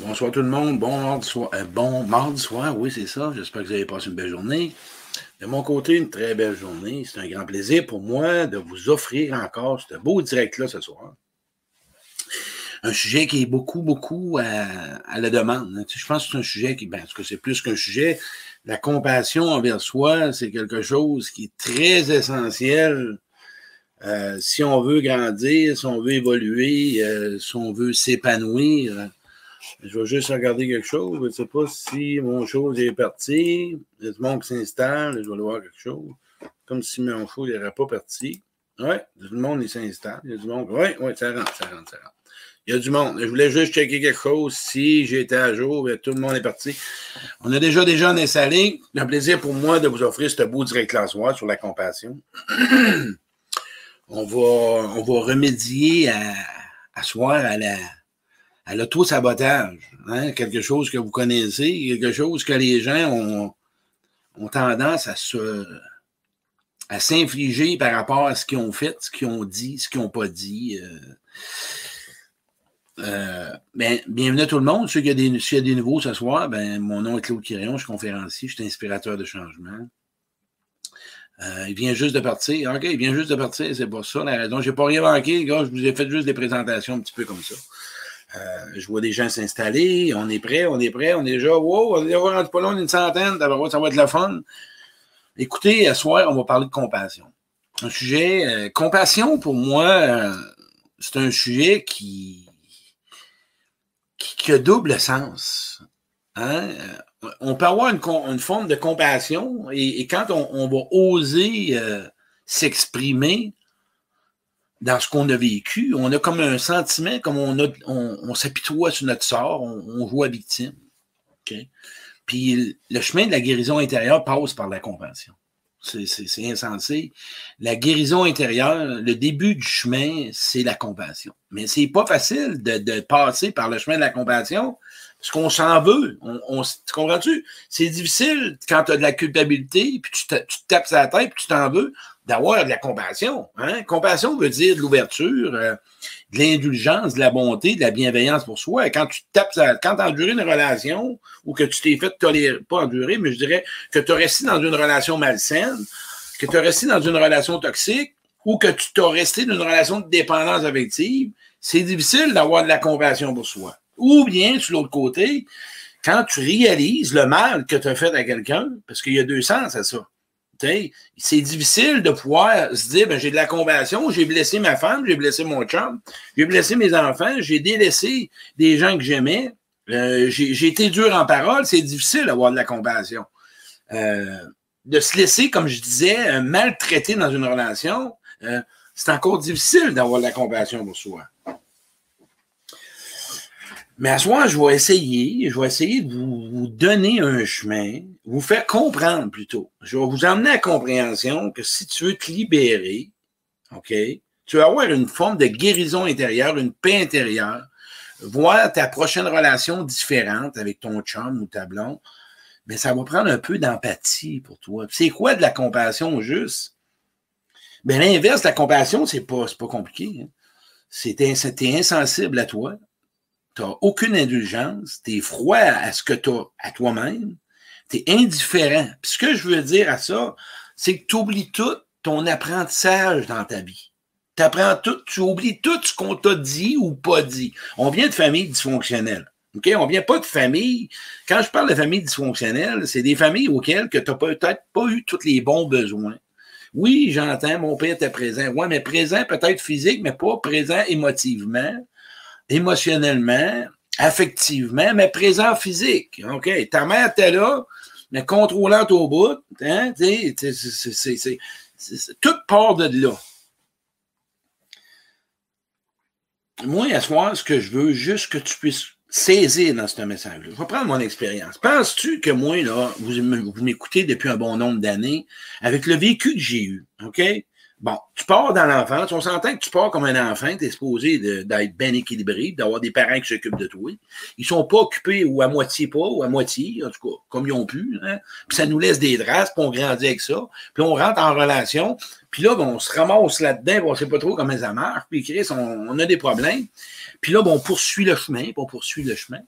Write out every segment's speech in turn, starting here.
Bonsoir tout le monde. Bon mardi soir. Euh, bon mardi soir, oui, c'est ça. J'espère que vous avez passé une belle journée. De mon côté, une très belle journée. C'est un grand plaisir pour moi de vous offrir encore ce beau direct-là ce soir. Un sujet qui est beaucoup, beaucoup à, la demande. je pense que c'est un sujet qui, ben, que c'est plus qu'un sujet. La compassion envers soi, c'est quelque chose qui est très essentiel euh, si on veut grandir, si on veut évoluer, euh, si on veut s'épanouir. Je vais juste regarder quelque chose. Je ne sais pas si mon chose est parti. Il y a du monde qui s'installe. Je vais aller voir quelque chose. Comme si mon chose n'aurait pas parti. Oui, tout le monde s'installe. Il y a du monde. Oui, oui, ça rentre, ça rentre, ça rentre. Il y a du monde. Je voulais juste checker quelque chose. Si j'étais à jour, tout le monde est parti. On a déjà des gens installés. Un plaisir pour moi de vous offrir ce beau direct soir sur la compassion. on, va, on va remédier à, à soir à la à l'auto-sabotage. Hein? Quelque chose que vous connaissez, quelque chose que les gens ont, ont tendance à se à s'infliger par rapport à ce qu'ils ont fait, ce qu'ils ont dit, ce qu'ils n'ont pas dit. Euh, euh, ben, bienvenue à tout le monde. S'il y, a des, y a des nouveaux ce soir, ben, mon nom est Claude Quirion, je suis conférencier, je suis inspirateur de changement. Euh, il vient juste de partir. OK, il vient juste de partir, c'est pas ça la raison. Je n'ai pas rien manqué, gars, je vous ai fait juste des présentations un petit peu comme ça. Euh, je vois des gens s'installer. On est prêt, on est prêt, on est déjà, wow, on est déjà pas loin d'une centaine. Ça va être le fun. Écoutez, ce soir, on va parler de compassion. Un sujet, euh, compassion, pour moi, euh, c'est un sujet qui, qui, a double sens. Hein? On peut avoir une, forme de compassion et, quand on, va oser s'exprimer, dans ce qu'on a vécu, on a comme un sentiment, comme on, s'apitoie sur notre sort, on, joue à victime. Puis le chemin de la guérison intérieure passe par la compassion. C'est insensé. La guérison intérieure, le début du chemin, c'est la compassion. Mais c'est pas facile de, passer par le chemin de la compassion parce qu'on s'en veut. On, tu comprends-tu? C'est difficile quand tu as de la culpabilité, puis tu te, tapes sur la tête, puis tu t'en veux d'avoir de la compassion. Hein? Compassion veut dire de l'ouverture, euh, de l'indulgence, de la bonté, de la bienveillance pour soi. Et quand tu tapes, quand tu endures une relation ou que tu t'es fait tolérer, pas endurer, mais je dirais que tu as resté dans une relation malsaine, que tu as resté dans une relation toxique ou que tu t'as resté dans une relation de dépendance affective, c'est difficile d'avoir de la compassion pour soi. Ou bien, sur l'autre côté, quand tu réalises le mal que tu as fait à quelqu'un, parce qu'il y a deux sens à ça c'est difficile de pouvoir se dire ben, j'ai de la compassion, j'ai blessé ma femme, j'ai blessé mon chum, j'ai blessé mes enfants, j'ai délaissé des gens que j'aimais, euh, j'ai été dur en parole, c'est difficile d'avoir de la compassion. Euh, de se laisser, comme je disais, euh, maltraiter dans une relation, c'est encore difficile d'avoir de la compassion pour soi. Mais à ce moment, je vais essayer, je vais essayer de vous, donner un chemin, vous faire comprendre plutôt. Je vais vous emmener à compréhension que si tu veux te libérer, OK, tu vas avoir une forme de guérison intérieure, une paix intérieure, voir ta prochaine relation différente avec ton chum ou ta blonde, mais ça va prendre un peu d'empathie pour toi. C'est quoi de la compassion juste? Ben, l'inverse la compassion, c'est pas, pas compliqué. Hein. C'est insensible à toi n'as aucune indulgence, tu es froid à ce que tu as à toi-même, tu es indifférent. Ce que je veux dire à ça, c'est que tu oublies tout ton apprentissage dans ta vie. Tu tout, tu oublies tout ce qu'on t'a dit ou pas dit. On vient de familles dysfonctionnelles. OK? On vient pas de famille. Quand je parle de famille dysfonctionnelle, c'est des familles auxquelles tu n'as peut-être pas eu tous les bons besoins. Oui, j'entends, mon père était présent. Oui, mais présent peut-être physique, mais pas présent émotivement émotionnellement, affectivement, mais présent physique. OK? Ta mère était là, mais contrôlante au bout. Hein? C'est toute part de là. Moi, à ce moment, ce que je veux, juste que tu puisses saisir dans ce message-là. Je vais prendre mon expérience. Penses-tu que moi, là, vous, vous m'écoutez depuis un bon nombre d'années, avec le vécu que j'ai eu, OK? Bon, tu pars dans l'enfance, on s'entend que tu pars comme un enfant, tu es supposé d'être bien équilibré, d'avoir des parents qui s'occupent de toi. Ils sont pas occupés ou à moitié pas, ou à moitié, en tout cas, comme ils ont pu. Hein? Puis ça nous laisse des draps, puis on grandit avec ça. Puis on rentre en relation, puis là, on se ramasse là-dedans, on sait pas trop comment ça marche, puis Chris, on, a des problèmes. Puis là, on poursuit le chemin, puis on poursuit le chemin.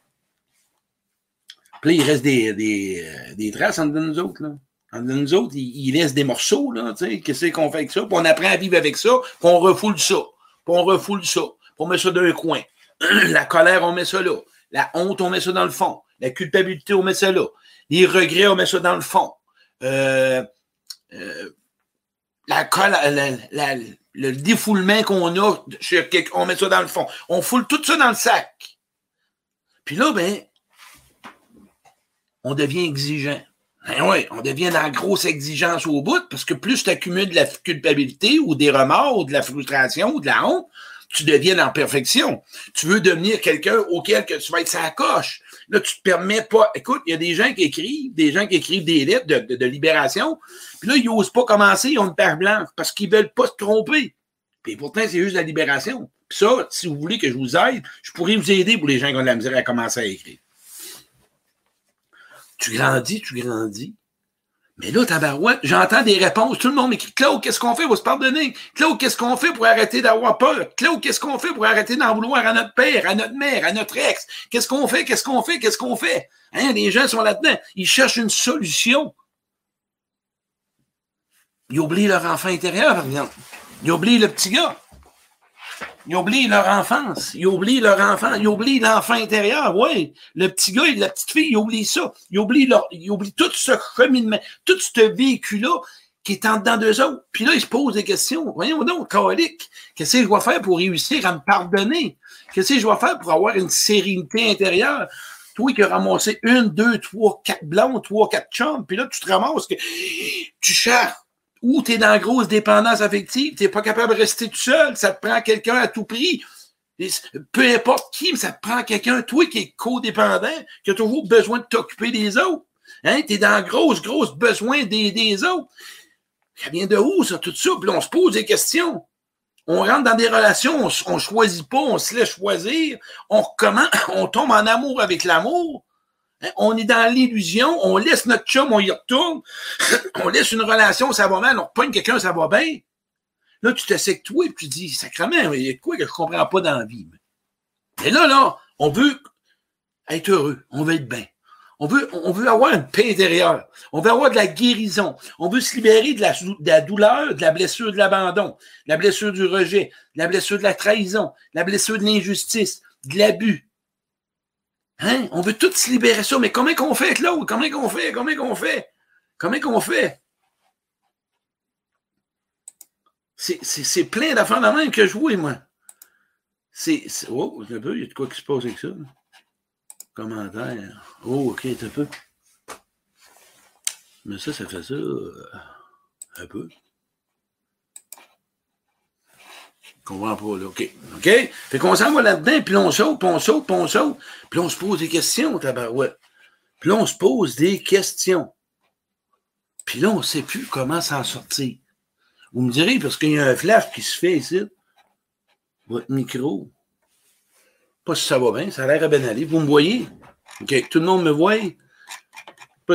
Puis là, il reste des, des, euh, des traces entre nous autres, là. Nous autres, il, il laisse des morceaux, là, tu sais. Qu'est-ce qu'on fait avec ça? Puis on apprend à vivre avec ça, puis on refoule ça. Puis on refoule ça. Puis on met ça dans un coin. La colère, on met ça là. La honte, on met ça dans le fond. La culpabilité, on met ça là. Les regrets, on met ça dans le fond. Euh, euh, la, la, la, le défoulement qu'on a, on met ça dans le fond. On foule tout ça dans le sac. Puis là, ben, on devient exigeant. Ben oui, on devient dans la grosse exigence au bout, parce que plus tu accumules de la culpabilité ou des remords ou de la frustration ou de la honte, tu deviens en perfection. Tu veux devenir quelqu'un auquel que tu vas être sa coche. Là, tu te permets pas. Écoute, il y a des gens qui écrivent, des gens qui écrivent des lettres de, libération, puis là, ils n'osent pas commencer, ils ont une paire blanche parce qu'ils veulent pas se tromper. Puis pourtant, c'est juste la libération. Puis ça, si vous voulez que je vous aide, je pourrais vous aider pour les gens qui ont de la misère à commencer à écrire. Tu grandis, tu grandis. Mais là, tabarouette, j'entends des réponses. Tout le monde m'écrit Claude, qu'est-ce qu'on fait? Pour se pardonner? Claude, qu'est-ce qu'on fait pour arrêter d'avoir peur? Claude, qu'est-ce qu'on fait pour arrêter d'en vouloir à notre père, à notre mère, à notre ex? Qu'est-ce qu'on fait? Qu'est-ce qu'on fait? Qu'est-ce qu'on fait? Hein, les gens sont là-dedans. Ils cherchent une solution. Ils oublient leur enfant intérieur, par. Ils oublient le petit gars. Ils oublient leur enfance. Ils oublient leur enfant. Ils oublient l'enfant intérieur. Oui. Le petit gars et la petite fille, ils oublient ça. Ils oublient, leur, ils oublient tout ce cheminement, tout ce véhicule-là qui est en dedans d'eux autres. Puis là, ils se posent des questions. Voyons donc, colique. Qu'est-ce que je dois faire pour réussir à me pardonner? Qu'est-ce que je dois faire pour avoir une sérénité intérieure? Toi qui as ramassé une, deux, trois, quatre blancs, trois, quatre chums, puis là, tu te ramasses que tu cherches ou tu es dans grosse dépendance affective, tu n'es pas capable de rester tout seul, ça te prend quelqu'un à tout prix. peu importe qui, mais ça te prend quelqu'un, toi qui es codépendant, qui a toujours besoin de t'occuper des autres. Hein? Tu es dans grosse, grosse besoin des, des autres. Ça vient de où, ça, tout ça? Puis là, on se pose des questions. On rentre dans des relations, on ne choisit pas, on se laisse choisir. On, comment, on tombe en amour avec l'amour. Hein, on est dans l'illusion, on laisse notre chum, on y retourne, on laisse une relation, ça va mal, on repogne quelqu'un, ça va bien. Là, tu que toi et tu dis, sacrement, il y a quoi que je comprends pas dans la vie. Mais là, là, on veut être heureux, on veut être bien. On veut, on veut avoir une paix intérieure. On veut avoir de la guérison. On veut se libérer de la, de la douleur, de la blessure de l'abandon, de la blessure du rejet, de la blessure de la trahison, de la blessure de l'injustice, de l'abus, Hein? On veut tous se libérer ça, mais comment qu'on fait, Claude? Comment qu'on fait? Comment qu'on fait? Comment qu'on fait? C'est plein d'affaires de même que je vois, moi. C'est. Oh, un peu, il y a de quoi qui se passe avec ça. Commentaire. Oh, ok, un peu. Mais ça, ça fait ça euh, un peu. Comprends pas, là. OK. OK? Fait qu'on s'en va là-dedans, puis on saute, puis on saute, puis on saute. Puis on se pose des questions, tabarouette. Puis là, on se pose des questions. Puis là, on ne sait plus comment s'en sortir. Vous me direz, parce qu'il y a un flash qui se fait ici. Votre micro. Pas si ça va bien, ça a l'air à bien aller. Vous me voyez? OK, tout le monde me voit?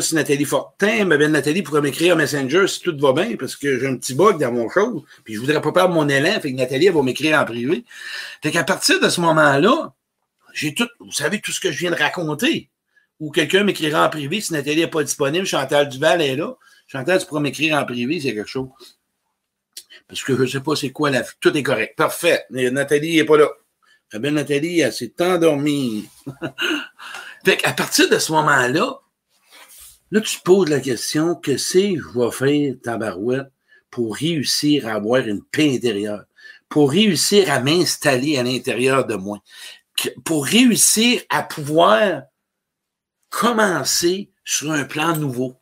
Si Nathalie Fortin, mais bien Nathalie pourrait m'écrire Messenger si tout va bien, parce que j'ai un petit bug dans mon show, puis je voudrais pas perdre mon élan, fait que Nathalie, va m'écrire en privé. Fait qu'à partir de ce moment-là, j'ai tout, vous savez, tout ce que je viens de raconter, ou quelqu'un m'écrira en privé si Nathalie n'est pas disponible, Chantal Duval est là. Chantal, tu pourras m'écrire en privé, c'est quelque chose. Parce que je ne sais pas c'est quoi la. Tout est correct. Parfait. Nathalie n'est pas là. La belle Nathalie, elle s'est endormie. fait qu'à partir de ce moment-là, Là, tu te poses la question, que c'est je vais faire, tabarouette, pour réussir à avoir une paix intérieure, pour réussir à m'installer à l'intérieur de moi, pour réussir à pouvoir commencer sur un plan nouveau.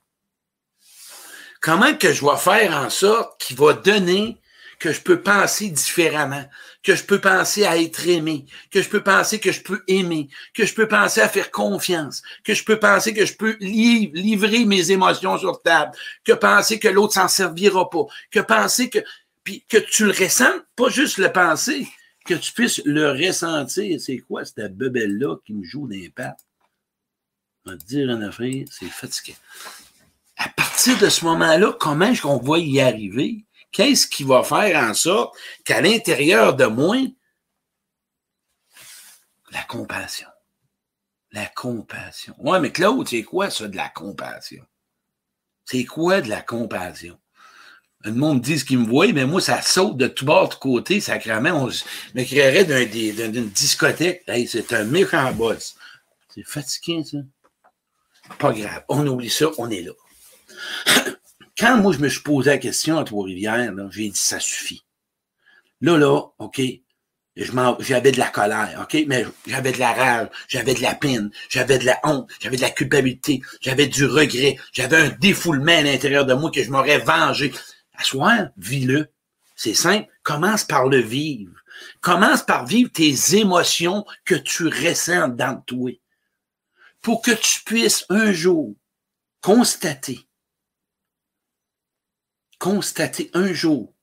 Comment que je vais faire en sorte qu'il va donner que je peux penser différemment, que je peux penser à être aimé, que je peux penser que je peux aimer, que je peux penser à faire confiance, que je peux penser que je peux livrer mes émotions sur table, que penser que l'autre s'en servira pas, que penser que puis que tu le ressens, pas juste le penser, que tu puisses le ressentir. C'est quoi cette bebelle-là qui me joue des pattes? On va te dire en affaire, c'est fatigué. À partir de ce moment-là, comment est-ce qu'on va y arriver? Qu'est-ce qui va faire en sorte qu'à l'intérieur de moi, la compassion, La compassion. Ouais, mais Claude, c'est quoi ça de la compassion? C'est quoi de la compassion? Le monde dit ce qu'il me voit, mais moi, ça saute de tout bord, de côté, sacrément. On me créerait d'une discothèque. Hey, c'est un méchant boss. C'est fatigué, ça. Pas grave. On oublie ça, on est là. Quand moi, je me suis posé la question à Trois-Rivières, j'ai dit, ça suffit. Là, là, OK, j'avais de la colère, OK? Mais j'avais de la rage, j'avais de la peine, j'avais de la honte, j'avais de la culpabilité, j'avais du regret, j'avais un défoulement à l'intérieur de moi que je m'aurais vengé. À soi, vis-le. C'est simple. Commence par le vivre. Commence par vivre tes émotions que tu ressens dans toi. Pour que tu puisses un jour constater, constater un jour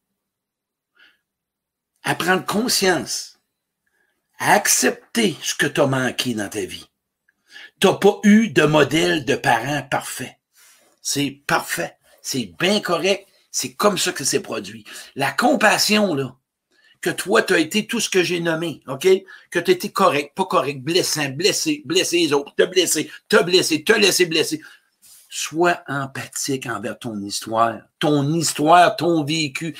à prendre conscience, à accepter ce que tu as manqué dans ta vie. Tu n'as pas eu de modèle de parent parfait. C'est parfait. C'est bien correct. C'est comme ça que c'est produit. La compassion, là, que toi, tu as été tout ce que j'ai nommé, OK? Que tu été correct, pas correct, blessant, blessé, blessé les autres, te blessé, te blessé, te laissé blesser. Sois empathique envers ton histoire, ton histoire, ton vécu.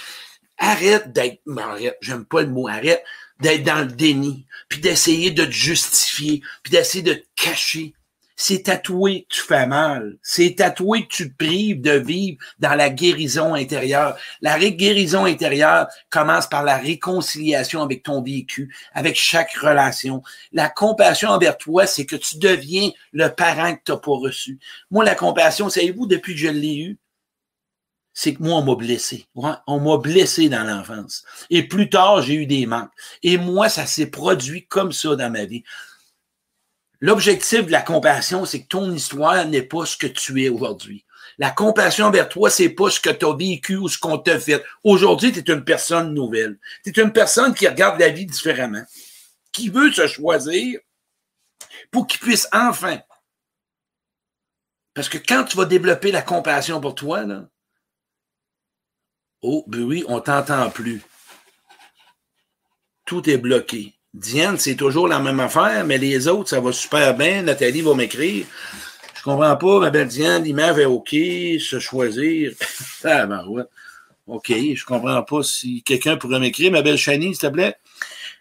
Arrête d'être, arrête, j'aime pas le mot arrête, d'être dans le déni, puis d'essayer de te justifier, puis d'essayer de te cacher. C'est tatoué que tu fais mal. C'est tatoué que tu te prives de vivre dans la guérison intérieure. La guérison intérieure commence par la réconciliation avec ton vécu, avec chaque relation. La compassion envers toi, c'est que tu deviens le parent que tu n'as pas reçu. Moi, la compassion, savez-vous, depuis que je l'ai eu, c'est que moi, on m'a blessé. On m'a blessé dans l'enfance. Et plus tard, j'ai eu des manques. Et moi, ça s'est produit comme ça dans ma vie. L'objectif de la compassion, c'est que ton histoire n'est pas ce que tu es aujourd'hui. La compassion envers toi, c'est pas ce que tu as vécu ou ce qu'on t'a fait. Aujourd'hui, tu es une personne nouvelle. Tu es une personne qui regarde la vie différemment, qui veut se choisir pour qu'il puisse enfin. Parce que quand tu vas développer la compassion pour toi, là, Oh, ben oui, on t'entend plus. Tout est bloqué. Diane, c'est toujours la même affaire, mais les autres, ça va super bien. Nathalie va m'écrire. Je comprends pas, ma belle Diane, l'image est OK, se choisir. ah, ben ouais. OK, je comprends pas si quelqu'un pourrait m'écrire. Ma belle Chani, s'il te plaît.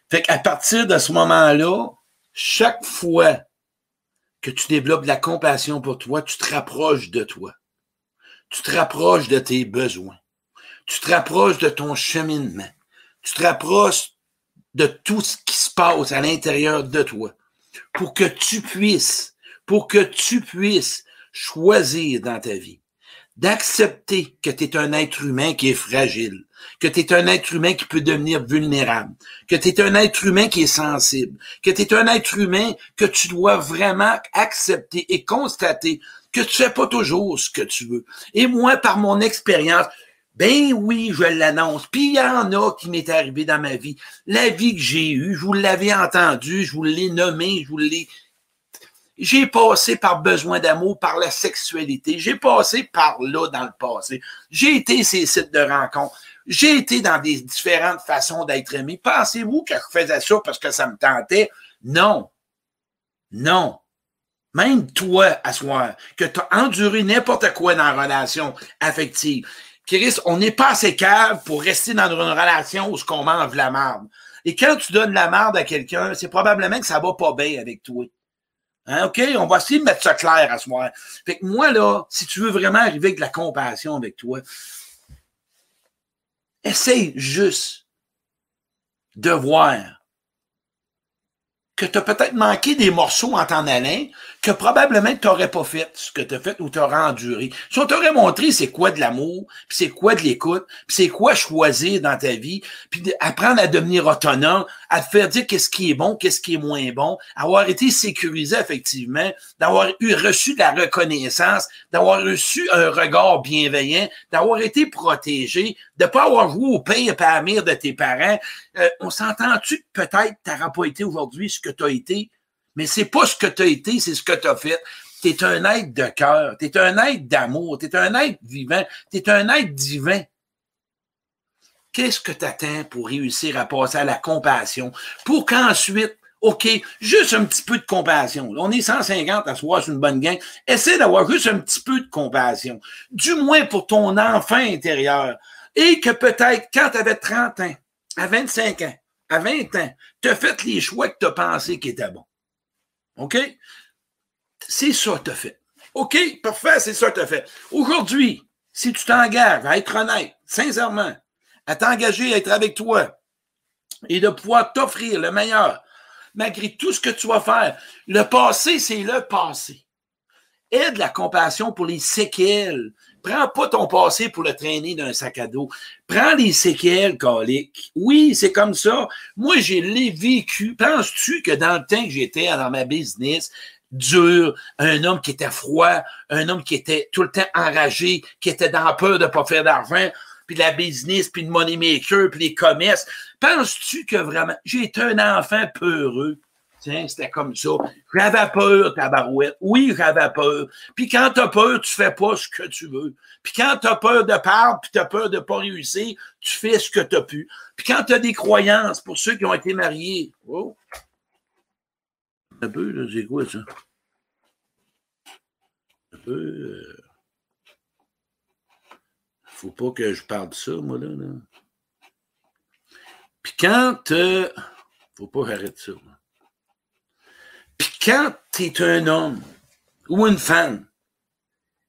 Fait qu'à partir de ce moment-là, chaque fois que tu développes de la compassion pour toi, tu te rapproches de toi. Tu te rapproches de tes besoins tu te rapproches de ton cheminement. Tu te rapproches de tout ce qui se passe à l'intérieur de toi pour que tu puisses, pour que tu puisses choisir dans ta vie d'accepter que tu es un être humain qui est fragile, que tu es un être humain qui peut devenir vulnérable, que tu es un être humain qui est sensible, que tu es un être humain que tu dois vraiment accepter et constater que tu fais pas toujours ce que tu veux. Et moi, par mon expérience, ben oui, je l'annonce. Puis il y en a qui m'est arrivé dans ma vie. La vie que j'ai eue, je vous l'avais entendu, je vous l'ai nommé, je vous l'ai. J'ai passé par besoin d'amour, par la sexualité. J'ai passé par là dans le passé. J'ai été ces sites de rencontres. J'ai été dans des différentes façons d'être aimé. Pensez-vous que je faisais ça parce que ça me tentait? Non. Non. Même toi, à soir, que tu as enduré n'importe quoi dans la relation affective, Chris, on n'est pas assez cave pour rester dans une relation où ce qu'on mange la merde. Et quand tu donnes la merde à quelqu'un, c'est probablement que ça va pas bien avec toi. Hein, OK? On va essayer de mettre ça clair à ce moment. Fait que moi, là, si tu veux vraiment arriver avec de la compassion avec toi, essaye juste de voir que tu as peut-être manqué des morceaux en t'en allant, que probablement tu n'aurais pas fait ce que tu as fait ou tu aurais enduré. Si on t'aurait montré c'est quoi de l'amour, puis c'est quoi de l'écoute, puis c'est quoi choisir dans ta vie, puis apprendre à devenir autonome, à te faire dire qu'est-ce qui est bon, qu'est-ce qui est moins bon, avoir été sécurisé effectivement, d'avoir eu reçu de la reconnaissance, d'avoir reçu un regard bienveillant, d'avoir été protégé, de pas avoir joué au pire et à la de tes parents. Euh, on s'entend-tu que peut-être tu n'auras pas été aujourd'hui ce que tu as été, mais c'est pas ce que tu as été, c'est ce que tu as fait. Tu es un être de cœur, tu es un être d'amour, tu es un être vivant, tu es un être divin. Qu'est-ce que tu attends pour réussir à passer à la compassion, pour qu'ensuite OK, juste un petit peu de compassion. On est 150 à soir sur une bonne gang. Essaie d'avoir juste un petit peu de compassion. Du moins pour ton enfant intérieur. Et que peut-être quand tu avais 30 ans, à 25 ans, à 20 ans, tu as fait les choix que tu as pensé qui étaient bons. OK? C'est ça que tu as fait. OK, parfait, c'est ça que tu as fait. Aujourd'hui, si tu t'engages à être honnête, sincèrement, à t'engager à être avec toi et de pouvoir t'offrir le meilleur, malgré tout ce que tu vas faire, le passé, c'est le passé. Aide la compassion pour les séquelles. Prends pas ton passé pour le traîner d'un sac à dos. Prends les séquelles, coliques. Oui, c'est comme ça. Moi, j'ai les vécu. Penses-tu que dans le temps que j'étais dans ma business, dur, un homme qui était froid, un homme qui était tout le temps enragé, qui était dans peur de pas faire d'argent, puis la business, puis le money maker, puis les commerces. Penses-tu que vraiment, j'ai été un enfant peureux? Tiens, c'était comme ça. J'avais peur, tabarouette. Oui, j'avais peur. Puis quand t'as peur, tu fais pas ce que tu veux. Puis quand t'as peur de perdre, puis t'as peur de pas réussir, tu fais ce que t'as pu. Puis quand t'as des croyances, pour ceux qui ont été mariés, oh, un peu, là, c'est quoi ça? Un peu. Euh... Faut pas que je parle de ça, moi, là. là. Puis quand. Euh... Faut pas arrêter ça. Puis quand tu es un homme ou une femme,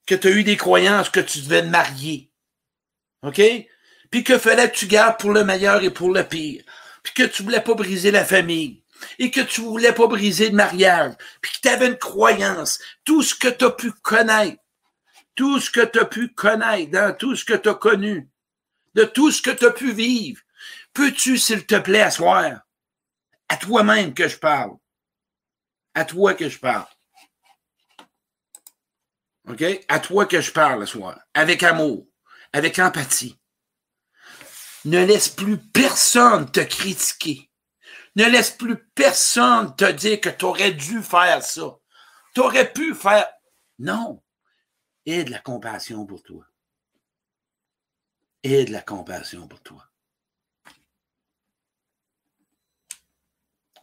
que tu as eu des croyances que tu devais te marier, OK? Puis que fallait que tu gardes pour le meilleur et pour le pire, puis que tu voulais pas briser la famille, et que tu voulais pas briser le mariage, puis que tu avais une croyance, tout ce que tu as pu connaître, tout ce que tu as pu connaître, dans tout ce que tu as connu, de tout ce que tu as pu vivre, peux-tu, s'il te plaît, asseoir, à toi-même que je parle, à toi que je parle. OK? À toi que je parle ce soir. Avec amour, avec empathie. Ne laisse plus personne te critiquer. Ne laisse plus personne te dire que tu aurais dû faire ça. Tu aurais pu faire. Non. Aie de la compassion pour toi. Aie de la compassion pour toi.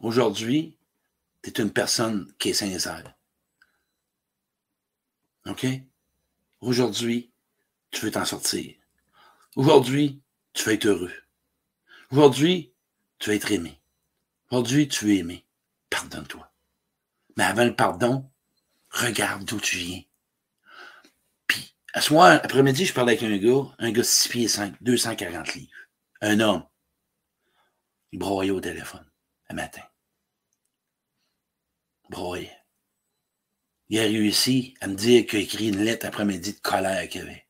Aujourd'hui, tu es une personne qui est sincère. OK? Aujourd'hui, tu veux t'en sortir. Aujourd'hui, tu veux être heureux. Aujourd'hui, tu veux être aimé. Aujourd'hui, tu veux aimer. Pardonne-toi. Mais avant le pardon, regarde d'où tu viens. Puis, à ce soir, après-midi, je parlais avec un gars, un gars de 6 pieds 5, 240 livres. Un homme. Il broyait au téléphone, un matin. Broye. Il a réussi à me dire qu'il a écrit une lettre après-midi de colère qu'il avait.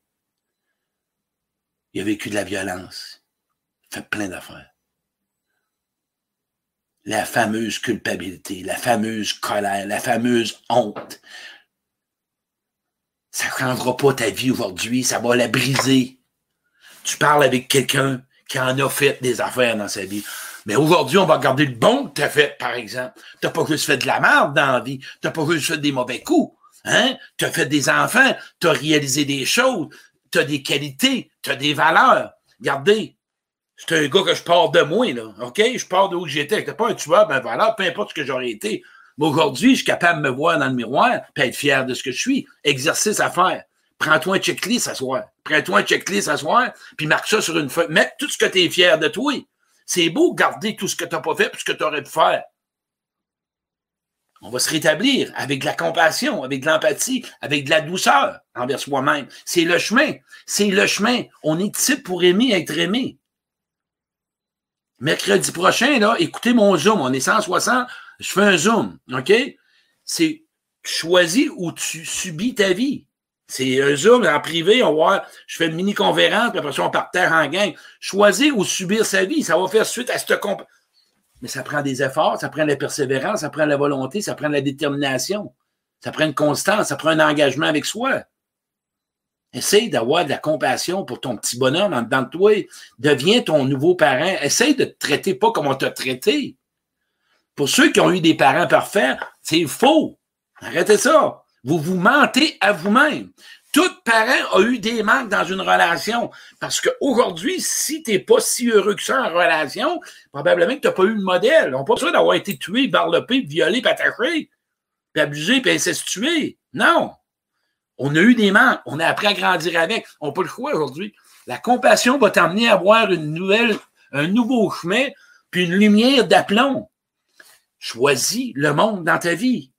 Il a vécu de la violence. fait plein d'affaires. La fameuse culpabilité, la fameuse colère, la fameuse honte. Ça ne changera pas ta vie aujourd'hui, ça va la briser. Tu parles avec quelqu'un qui en a fait des affaires dans sa vie. Mais aujourd'hui, on va regarder le bon que tu as fait, par exemple. Tu n'as pas juste fait de la merde dans la vie. Tu n'as pas juste fait des mauvais coups. Hein? Tu as fait des enfants. Tu as réalisé des choses. Tu as des qualités. Tu as des valeurs. Regardez. C'est un gars que je pars de moi, là. OK? Je pars d'où j'étais. Tu pas un tueur, ben voilà, peu importe ce que j'aurais été. Mais aujourd'hui, je suis capable de me voir dans le miroir et être fier de ce que je suis. Exercice à faire. Prends-toi un checklist à soir. Prends-toi un checklist à soir, puis marque ça sur une feuille. Mets tout ce que tu es fier de toi. C'est beau garder tout ce que tu n'as pas fait et ce que tu aurais pu faire. On va se rétablir avec de la compassion, avec de l'empathie, avec de la douceur envers soi-même. C'est le chemin. C'est le chemin. On est ici pour aimer, être aimé. Mercredi prochain, là, écoutez mon Zoom. On est 160. Je fais un Zoom. OK? C'est choisis où tu subis ta vie. C'est un Zoom en privé, on va je fais une mini-conférence, puis après ça, on terre en gang. Choisir ou subir sa vie, ça va faire suite à cette comp. Mais ça prend des efforts, ça prend la persévérance, ça prend la volonté, ça prend la détermination, ça prend une constance, ça prend un engagement avec soi. Essaye d'avoir de la compassion pour ton petit bonhomme en dedans de toi. Deviens ton nouveau parent. Essaye de te traiter pas comme on t'a traité. Pour ceux qui ont eu des parents parfaits, c'est faux. Arrêtez ça. Vous vous mentez à vous-même. Tout parent a eu des manques dans une relation. Parce qu'aujourd'hui, si tu n'es pas si heureux que ça en relation, probablement que tu n'as pas eu de modèle. On n'a pas besoin d'avoir été tué, barlopé, violé, attaché, puis abusé, puis incestué. Non. On a eu des manques. On a appris à grandir avec. On n'a pas le choix aujourd'hui. La compassion va t'emmener à voir une nouvelle, un nouveau chemin, puis une lumière d'aplomb. Choisis le monde dans ta vie.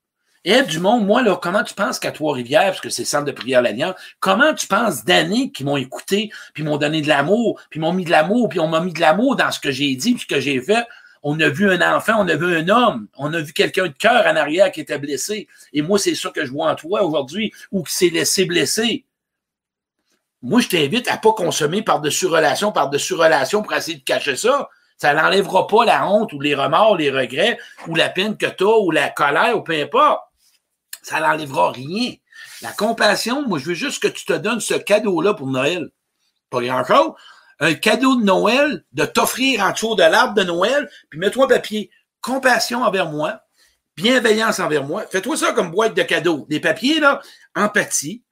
Et du monde, moi, là, comment tu penses qu'à Trois-Rivières, parce que c'est centre de prière l'Alliance, comment tu penses d'années qui m'ont écouté, puis m'ont donné de l'amour, puis m'ont mis de l'amour, puis on m'a mis de l'amour dans ce que j'ai dit, puis ce que j'ai fait? On a vu un enfant, on a vu un homme, on a vu quelqu'un de cœur en arrière qui était blessé. Et moi, c'est ça que je vois en toi aujourd'hui, ou qui s'est laissé blesser. Moi, je t'invite à pas consommer par-dessus relation, par-dessus relation pour essayer de cacher ça. Ça n'enlèvera pas la honte ou les remords, les regrets, ou la peine que tu as, ou la colère, ou peu importe ça n'enlèvera rien. La compassion, moi, je veux juste que tu te donnes ce cadeau-là pour Noël. Pas grand-chose. Un cadeau de Noël, de t'offrir en dessous de l'arbre de Noël, puis mets-toi papier. Compassion envers moi, bienveillance envers moi. Fais-toi ça comme boîte de cadeaux. Des papiers, là, empathie,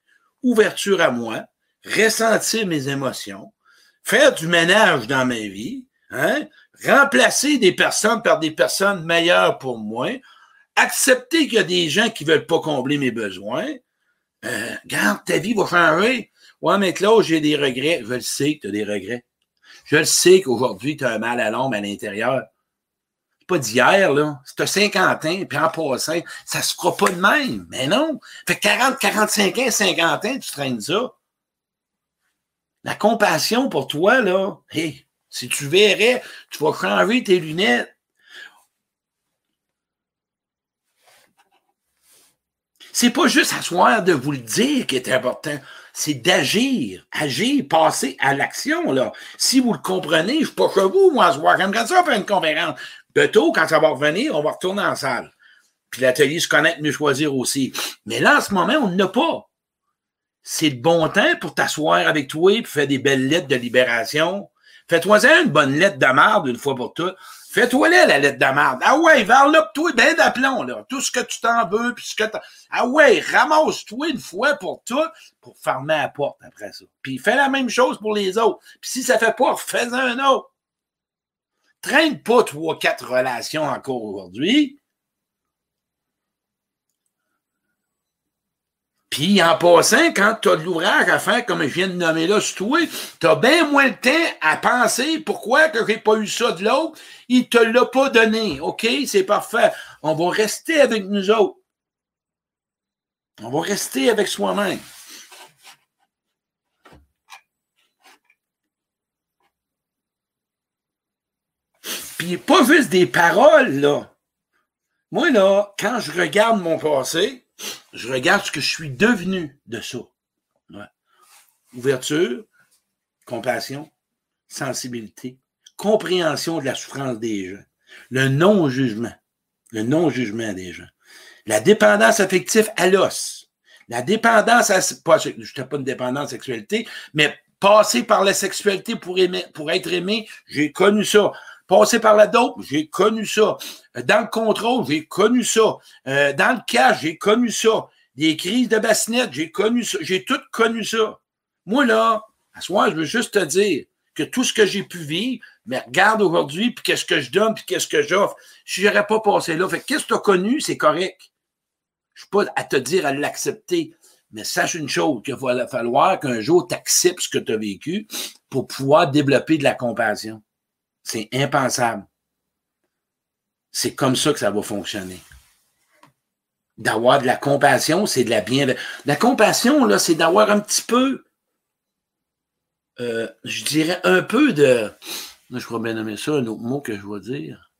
ouverture à moi, ressentir mes émotions, faire du ménage dans ma vie, hein? remplacer des personnes par des personnes meilleures pour moi, accepter qu'il y a des gens qui veulent pas combler mes besoins. Euh, regarde, ta vie va changer. Ouais, mais là, j'ai des regrets. Je le sais que tu as des regrets. Je le sais qu'aujourd'hui, tu as un mal à l'ombre à l'intérieur. Pas d'hier, là. C'est 50 ans, puis en passant, ça se fera pas de même. Mais non. Fait 40, 45 ans, 50 ans, tu traînes ça. La compassion pour toi, là, hey, si tu verrais, tu vas changer tes lunettes. C'est pas juste asseoir de vous le dire qui est important, c'est d'agir, agir, passer à l'action, là. Si vous le comprenez, je suis pas chez vous, moi, ce soir. J'aimerais ça faire une conférence. De tôt, quand ça va revenir, on va retourner en salle. Puis l'atelier se connaître, mieux choisir aussi. Mais là, en ce moment, on n'a pas. C'est le bon temps pour t'asseoir avec toi et faire des belles lettres de libération. Fais-toi une bonne lettre de marde une fois pour toutes. Fais-toi là la lettre de merde. Ah ouais, là, toi, ben d'aplomb, là. Tout ce que tu t'en veux, puis ce que t'as. Ah ouais, ramasse-toi une fois pour tout, pour fermer la porte après ça. Puis fais la même chose pour les autres. Puis si ça fait pas, fais un autre. Traîne pas trois, quatre relations encore aujourd'hui. Puis en passant, quand tu as de l'ouvrage à faire, comme je viens de nommer là sur toi, tu as bien moins de temps à penser pourquoi que j'ai pas eu ça de l'autre. Il te l'a pas donné. OK? C'est parfait. On va rester avec nous autres. On va rester avec soi-même. Puis pas juste des paroles, là. Moi, là, quand je regarde mon passé, je regarde ce que je suis devenu de ça. Ouverture, compassion, sensibilité, compréhension de la souffrance des gens, le non-jugement, le non-jugement des gens, la dépendance affective à l'os, la dépendance à, pas, je n'ai pas une dépendance sexualité, mais passer par la sexualité pour être aimé, j'ai connu ça. Passer par la dope, j'ai connu ça. Dans le contrôle, j'ai connu ça. Euh, dans le cash, j'ai connu ça. Des crises de bassinette, j'ai connu ça. J'ai tout connu ça. Moi, là, à ce moment, je veux juste te dire que tout ce que j'ai pu vivre, mais regarde aujourd'hui, puis qu'est-ce que je donne, puis qu'est-ce que j'offre. Si j'aurais pas passé là, fait qu'est-ce que tu as connu, c'est correct. Je suis pas à te dire à l'accepter. Mais sache une chose, qu'il va falloir qu'un jour tu acceptes ce que tu as vécu pour pouvoir développer de la compassion. C'est impensable. C'est comme ça que ça va fonctionner. D'avoir de la compassion, c'est de la bienveillance. La compassion, là, c'est d'avoir un petit peu, euh, je dirais un peu de, je crois bien nommer ça, un autre mot que je vais dire,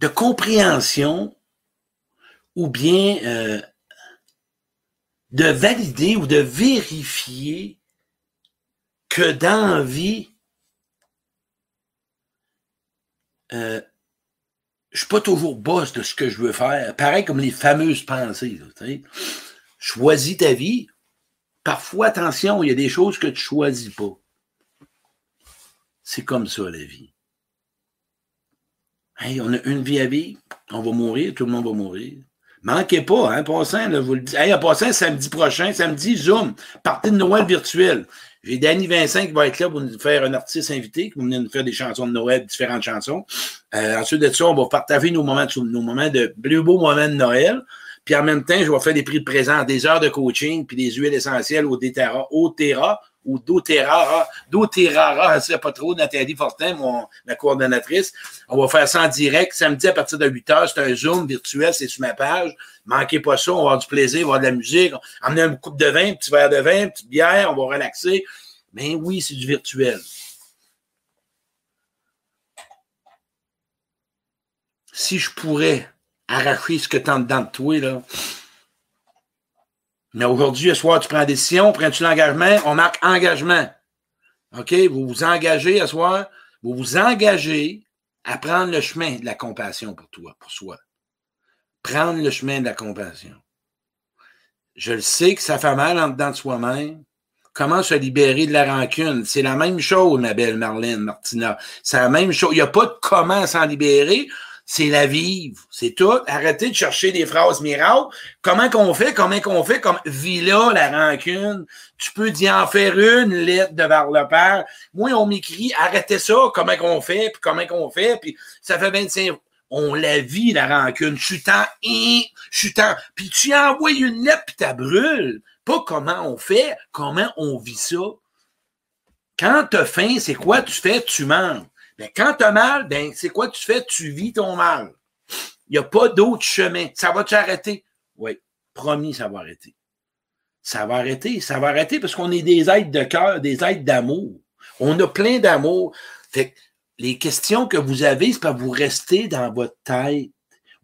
de compréhension ou bien euh, de valider ou de vérifier que dans la vie, euh, je suis pas toujours boss de ce que je veux faire. Pareil comme les fameuses pensées. choisis ta vie. Parfois, attention, il y a des choses que tu choisis pas. C'est comme ça, la vie. Hey, on a une vie à vivre, on va mourir, tout le monde va mourir. Manquez pas, hein, passant, vous le dis. Hey, samedi prochain, samedi, Zoom, partie de Noël virtuel. J'ai Danny Vincent qui va être là pour nous faire un artiste invité, qui va venir nous faire des chansons de Noël, différentes chansons. Euh, ensuite de ça, on va partager nos moments, nos moments de plus beaux moments de Noël. Puis en même temps, je vais faire des prix de présent, des heures de coaching, puis des huiles essentielles au Terra, au Terra ou doTERRA, doTERRA, c'est pas trop, Nathalie Fortin, mon, ma coordonnatrice. On va faire ça en direct, samedi à partir de 8 heures. C'est un Zoom virtuel, c'est sur ma page. Manquez pas ça, on va avoir du plaisir, on va avoir de la musique. Emmener un coupe de vin, un petit verre de vin, une petite bière, on va relaxer. Mais oui, c'est du virtuel. Si je pourrais arracher ce que tu as dedans de toi, là. Mais aujourd'hui, ce soir, tu prends la décision, prends-tu l'engagement? On marque engagement. OK? Vous vous engagez ce soir, vous vous engagez à prendre le chemin de la compassion pour toi, pour soi. Prendre le chemin de la compassion. Je le sais que ça fait mal en dedans de soi-même. Comment se libérer de la rancune? C'est la même chose, ma belle Marlène, Martina. C'est la même chose. Il n'y a pas de comment s'en libérer c'est la vivre. C'est tout. Arrêtez de chercher des phrases miracles. Comment qu'on fait? Comment qu'on fait? Comme vis-là, la rancune. Tu peux d'y en faire une lettre de le père. Moi, on m'écrit, arrêtez ça. Comment qu'on fait? Puis comment qu'on fait? Puis ça fait 25 on la vit, la rancune. Je suis tant, je suis. Puis tu envoies une lettre, puis tu brûles. Pas comment on fait, comment on vit ça. Quand tu as faim, c'est quoi tu fais? Tu manges. Mais quand tu as mal, ben, c'est quoi tu fais? Tu vis ton mal. Il n'y a pas d'autre chemin. Ça va t'arrêter? Oui, promis, ça va arrêter. Ça va arrêter. Ça va arrêter parce qu'on est des êtres de cœur, des êtres d'amour. On a plein d'amour. Fait les questions que vous avez, c'est pas vous rester dans votre tête.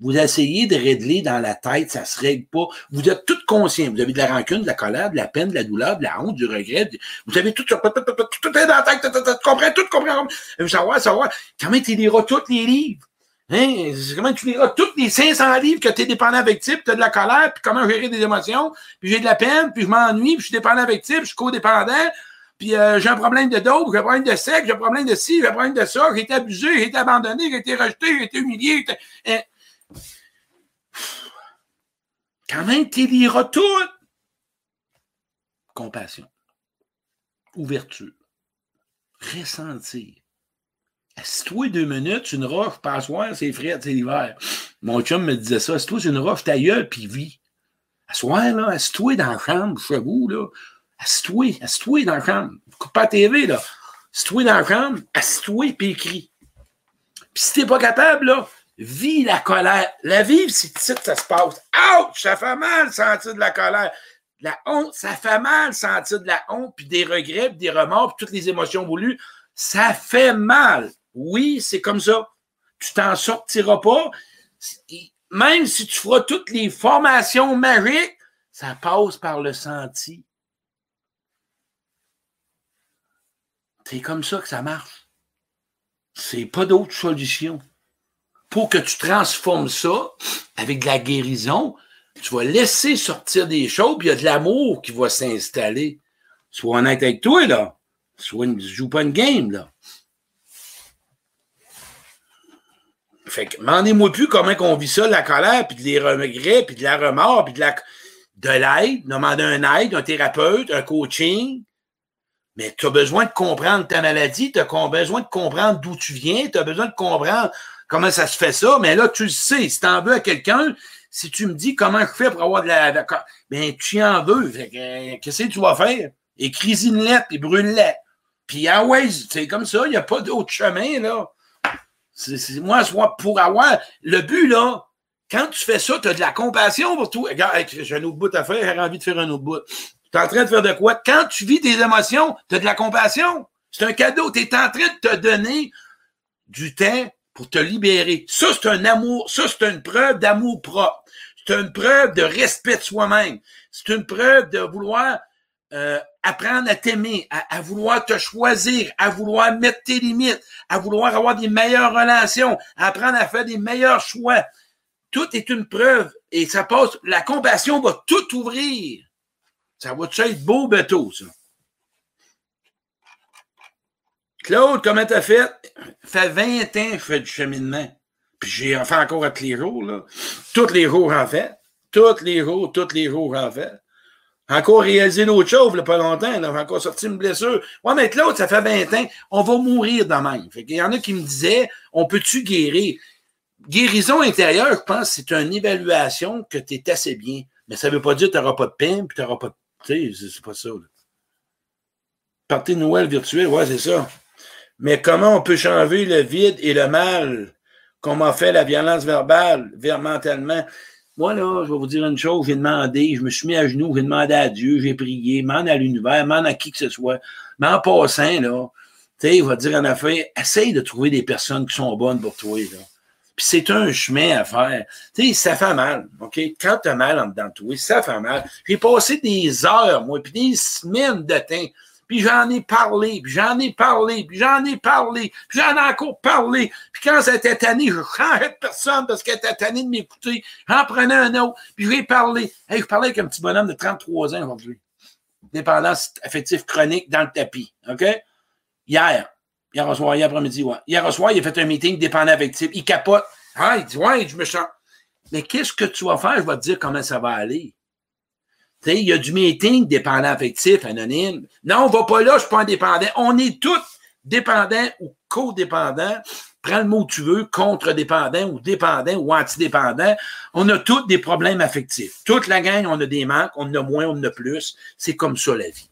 Vous essayez de régler dans la tête, ça se règle pas. Vous êtes tout conscient. Vous avez de la rancune, de la colère, de la peine, de la douleur, de la honte, du regret. Vous avez tout ça. Tout, est dans la tête. Tu comprends tout, comprends. Savoir, savoir. Comment tu liras tous les livres? Hein? Comment tu liras tous les 500 livres que tu es dépendant avec type, tu as de la colère, puis comment gérer des émotions, puis j'ai de la peine, puis je m'ennuie, puis je suis dépendant avec type, je suis codépendant, puis euh, j'ai un problème de dos, j'ai un problème de sexe, j'ai un problème de ci, j'ai un problème de ça, j'ai été abusé, j'ai été abandonné, j'ai été rejeté, j'ai été humilié. Hein? Quand même, tu liras tout. Compassion. Ouverture. Ressentir. Assis-toi deux minutes, une roche, passoire, c'est frais, c'est l'hiver. Mon chum me disait ça. Assis-toi une roche, ta gueule, puis vis. Assoir, là, assis-toi dans la chambre, chez vous, là. Assis-toi, assis-toi dans la chambre. Coupe pas la TV, là. Assis-toi dans la chambre, assis-toi, puis écris. Puis si t'es pas capable, là, Vis la colère. La vivre, c'est ici que ça se passe. Ouch! Ça fait mal sentir de la colère. La honte, ça fait mal sentir de la honte, puis des regrets, puis des remords, puis toutes les émotions voulues. Ça fait mal. Oui, c'est comme ça. Tu t'en sortiras pas. Même si tu feras toutes les formations magiques, ça passe par le senti. C'est comme ça que ça marche. C'est pas d'autre solution pour que tu transformes ça avec de la guérison, tu vas laisser sortir des choses, puis il y a de l'amour qui va s'installer. Sois honnête avec toi, là. Sois une, joue pas une game, là. Fait que, demandez-moi plus comment on vit ça, la colère, puis des regrets, puis de la remords, puis de la de l'aide, demander un aide, un thérapeute, un coaching. Mais tu as besoin de comprendre ta maladie, tu as besoin de comprendre d'où tu viens, tu as besoin de comprendre comment ça se fait ça, mais là, tu le sais, si tu en veux à quelqu'un, si tu me dis comment je fais pour avoir de la. ben, tu en veux. Euh, qu'est-ce que tu vas faire? Écris une lettre et brûle-la. Puis, ouais, c'est comme ça, il n'y a pas d'autre chemin, là. C'est, moi, soit pour avoir. Le but, là, quand tu fais ça, tu de la compassion pour tout. Regarde, j'ai un autre bout à faire, j'ai envie de faire un autre bout. Tu es en train de faire de quoi? Quand tu vis tes émotions, tu de la compassion. C'est un cadeau. Tu es en train de te donner du temps pour te libérer. Ça, c'est un amour, ça, c'est une preuve d'amour propre. C'est une preuve de respect de soi-même. C'est une preuve de vouloir euh, apprendre à t'aimer, à, vouloir te choisir, à vouloir mettre tes limites, à vouloir avoir des meilleures relations, à apprendre à faire des meilleurs choix. Tout est une preuve et ça passe. La compassion va tout ouvrir. Ça va te être beau bateau, ça? Claude, comment t'as fait? Ça fait 20 ans que je fais du cheminement. Puis j'ai fait encore à tous les jours, là. Tous les jours, en fait. Tous les jours, tous les jours, j'en fais. Encore réalisé d'autres choses, a pas longtemps. J'ai encore sorti une blessure. Ouais, mais l'autre, ça fait 20 ans. On va mourir de même. Fait il y en a qui me disaient, on peut-tu guérir? Guérison intérieure, je pense, c'est une évaluation que tu es assez bien. Mais ça ne veut pas dire que tu n'auras pas de peine, puis tu n'auras pas de. Tu sais, c'est pas ça. Là. Partie de Noël virtuelle, ouais, c'est ça. Mais comment on peut changer le vide et le mal, comme a fait la violence verbale, mentalement? Moi, là, je vais vous dire une chose, j'ai demandé, je me suis mis à genoux, j'ai demandé à Dieu, j'ai prié, demande à l'univers, demande à qui que ce soit. Mais en passant, là, tu sais, il va dire en affaire, essaye de trouver des personnes qui sont bonnes pour toi, là. Puis c'est un chemin à faire. Tu sais, ça fait mal, OK? Quand tu as mal en dedans de toi, ça fait mal. J'ai passé des heures, moi, puis des semaines de temps puis j'en ai parlé, puis j'en ai parlé, puis j'en ai parlé, puis j'en ai encore parlé. Puis quand c'était tanné, je changeais de personne parce qu'elle était tannée de m'écouter. J'en prenais un autre, puis je lui ai parlé. Hey, je parlais avec un petit bonhomme de 33 ans aujourd'hui. Dépendance affective chronique dans le tapis, OK? Hier, hier soir, hier après-midi, ouais. Hier soir, il a fait un meeting dépendant affectif. Il capote. Ah, il dit, ouais, je me sens. Mais qu'est-ce que tu vas faire? Je vais te dire comment ça va aller il y a du meeting dépendant affectif, anonyme. Non, on va pas là, je suis pas indépendant. On est tous dépendants ou codépendants. Prends le mot que tu veux, contre-dépendant ou dépendant ou antidépendant. On a tous des problèmes affectifs. Toute la gang, on a des manques, on en a moins, on en a plus. C'est comme ça la vie.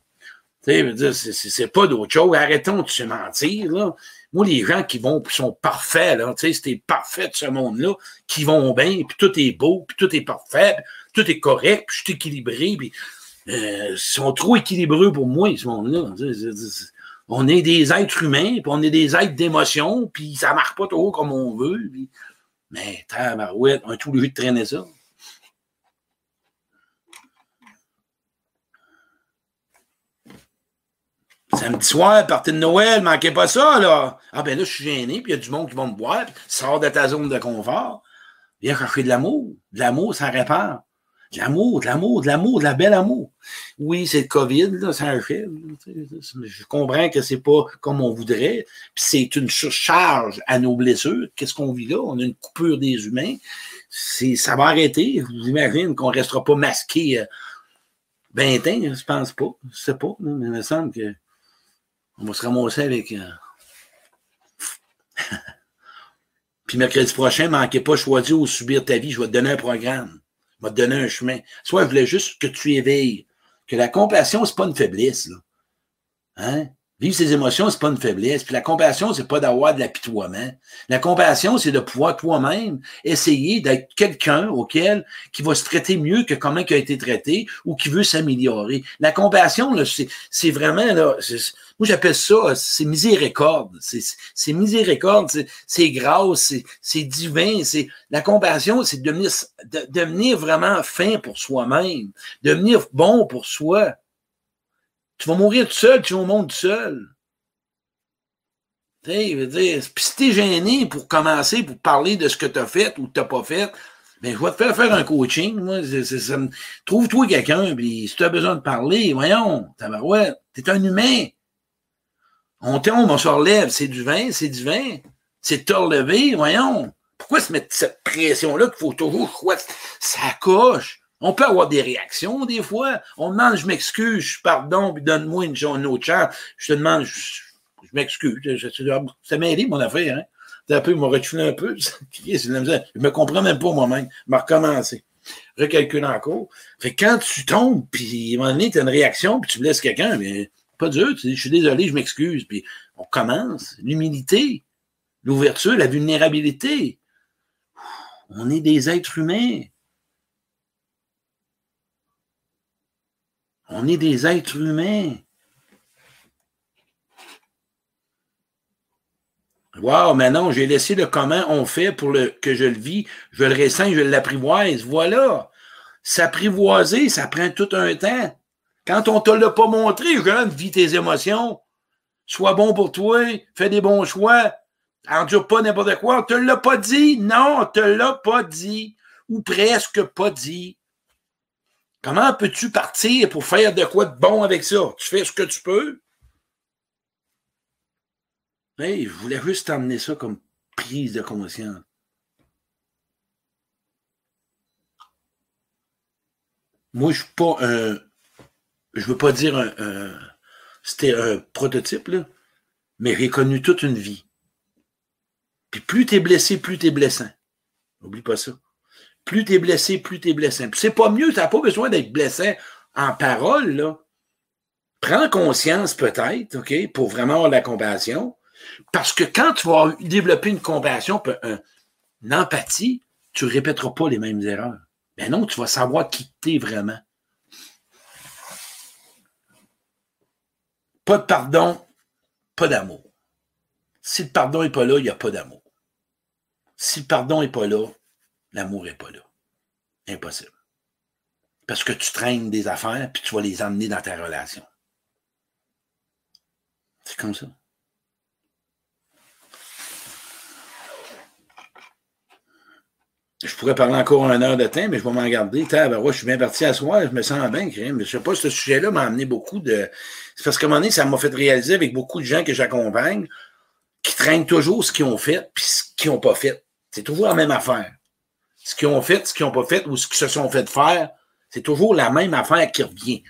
C'est pas d'autre chose. Arrêtons de se mentir. Moi, les gens qui vont, qui sont parfaits, c'est parfait de ce monde-là, qui vont bien, puis tout est beau, puis tout est parfait, tout est correct, puis je suis équilibré, puis euh, ils sont trop équilibreux pour moi, ce monde-là. On est des êtres humains, puis on est des êtres d'émotion, puis ça marche pas trop comme on veut. Puis... Mais tabarouette, on est tout obligé de traîner ça. Samedi soir, partie de Noël, manquez pas ça, là. Ah ben là, je suis gêné, puis il y a du monde qui va me voir, puis sors de ta zone de confort. Viens chercher de l'amour. De l'amour, ça répare. De l'amour, de l'amour, de l'amour, de la belle amour. Oui, c'est le COVID, là, ça fait. Je comprends que c'est pas comme on voudrait. Puis c'est une surcharge à nos blessures. Qu'est-ce qu'on vit là? On a une coupure des humains. C'est, ça va arrêter. Vous imaginez qu'on restera pas masqué euh, 20 ans, je pense pas. Je sais pas, mais il me semble que on va se ramasser avec. Euh, Puis mercredi prochain, manquez pas choisir ou subir ta vie. Je vais te donner un programme m'a donné un chemin. Soit je voulais juste que tu éveilles que la compassion, c'est pas une faiblesse. Là. Hein? Vivre ses émotions, c'est pas une faiblesse. Puis la compassion, c'est pas d'avoir de l'apitoiement. La compassion, c'est de pouvoir toi-même essayer d'être quelqu'un auquel qui va se traiter mieux que comment il a été traité ou qui veut s'améliorer. La compassion, c'est vraiment là. Moi, j'appelle ça, c'est miséricorde. C'est miséricorde, c'est grâce, c'est divin. C'est La compassion, c'est devenir, de, devenir vraiment fin pour soi-même, devenir bon pour soi. Tu vas mourir tout seul, tu vas au monde tout seul. Tu sais, veux dire, puis si t'es gêné pour commencer, pour parler de ce que tu as fait ou que tu n'as pas fait, ben, je vais te faire faire un coaching, moi. Trouve-toi quelqu'un, puis si tu as besoin de parler, voyons, ouais, t'es un humain. On tombe, on se relève, c'est du vin, c'est du vin. C'est te relever, voyons. Pourquoi se mettre cette pression-là qu'il faut toujours que ça coche? On peut avoir des réactions des fois. On demande, je m'excuse, pardon, puis donne-moi une, une, autre chance. Je te demande, je, m'excuse. Ça m'a aidé, mon affaire. Hein? Un peu, il m'a reculé un peu. je me comprends même pas moi-même. Je m'a recommencé. Recalcule encore. Fait quand tu tombes, puis à un moment donné, tu as une réaction, puis tu blesses quelqu'un, mais pas dur. Tu je suis désolé, je m'excuse. Puis on commence. L'humilité, l'ouverture, la vulnérabilité. On est des êtres humains. On est des êtres humains. Wow, mais non, j'ai laissé le comment on fait pour que je le vis, je le ressens, je l'apprivoise. Voilà. S'apprivoiser, ça prend tout un temps. Quand on ne te l'a pas montré, jeune, vis tes émotions. Sois bon pour toi, fais des bons choix. Endure pas n'importe quoi. On ne te l'a pas dit. Non, on ne te l'a pas dit. Ou presque pas dit. Comment peux-tu partir pour faire de quoi de bon avec ça? Tu fais ce que tu peux? Je voulais juste t'emmener ça comme prise de conscience. moi, je suis pas un. Je veux pas dire un. C'était un prototype, là, mais j'ai connu toute une vie. Puis plus tu es blessé, plus tu es blessant. N'oublie pas ça. Plus tu es blessé, plus tu es blessant. Puis c'est pas mieux, tu n'as pas besoin d'être blessé en parole, là. Prends conscience peut-être, OK, pour vraiment avoir la compassion. Parce que quand tu vas développer une compassion, une empathie, tu ne répéteras pas les mêmes erreurs. Mais non, tu vas savoir qui tu es vraiment. Pas de pardon, pas d'amour. Si le pardon n'est pas là, il n'y a pas d'amour. Si le pardon n'est pas là, l'amour n'est pas là. Impossible. Parce que tu traînes des affaires, puis tu vas les emmener dans ta relation. C'est comme ça. Je pourrais parler encore une heure de temps, mais je vais m'en garder. je suis bien parti à soir, je me sens bien, mais je sais pas, ce sujet-là m'a amené beaucoup de. C'est parce qu'à un moment donné, ça m'a fait réaliser avec beaucoup de gens que j'accompagne qui traînent toujours ce qu'ils ont fait puis ce qu'ils n'ont pas fait. C'est toujours la même affaire. Ce qu'ils ont fait, ce qu'ils n'ont pas fait ou ce qu'ils se sont fait faire, c'est toujours la même affaire qui revient.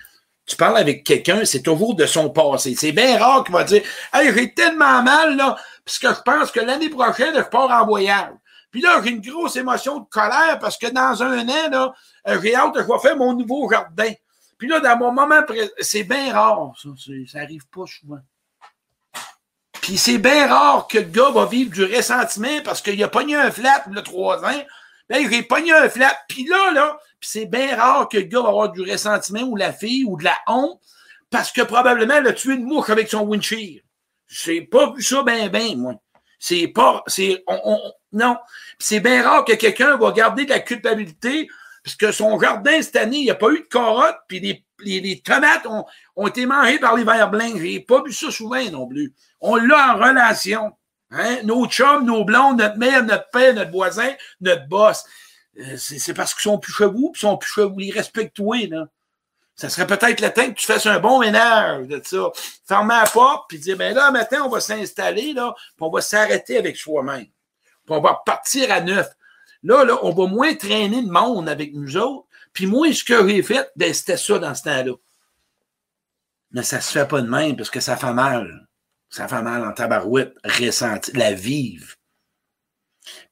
Tu parles avec quelqu'un, c'est toujours de son passé. C'est bien rare qu'il va dire Hey, j'ai tellement mal, là, parce je pense que l'année prochaine, je pars en voyage. Puis là, j'ai une grosse émotion de colère parce que dans un an, là, euh, j'ai hâte, je vais faire mon nouveau jardin. Puis là, dans mon moment, c'est bien rare, ça. Ça arrive pas souvent. Puis c'est bien rare que le gars va vivre du ressentiment parce qu'il a pogné un flat le trois ans. Ben, il a pogné un flat. Puis là, là, c'est bien rare que le gars va avoir du ressentiment ou la fille ou de la honte parce que probablement elle a tué une mouche avec son windshield. J'ai pas vu ça ben ben, moi. C'est pas. C'est. On, non. C'est bien rare que quelqu'un va garder de la culpabilité parce que son jardin cette année, il n'y a pas eu de carottes, puis les, les, tomates ont, ont, été mangées par les vers blancs. J'ai pas vu ça souvent non plus. On l'a en relation. Hein? Nos chums, nos blondes, notre mère, notre père, notre voisin, notre boss. Euh, c'est parce qu'ils sont plus chevaux, puis ils sont plus chevaux. Ils respectent là. Ça serait peut-être le temps que tu fasses un bon ménage de ça. Fermer la porte, puis dire, ben là, maintenant, on va s'installer, là, puis on va s'arrêter avec soi-même. Puis on va partir à neuf. Là, là, on va moins traîner le monde avec nous autres. Puis moi, ce que j'ai fait, ben, c'était ça dans ce temps-là. Mais ça se fait pas de même parce que ça fait mal. Ça fait mal en tabarouette, ressentir, la vivre.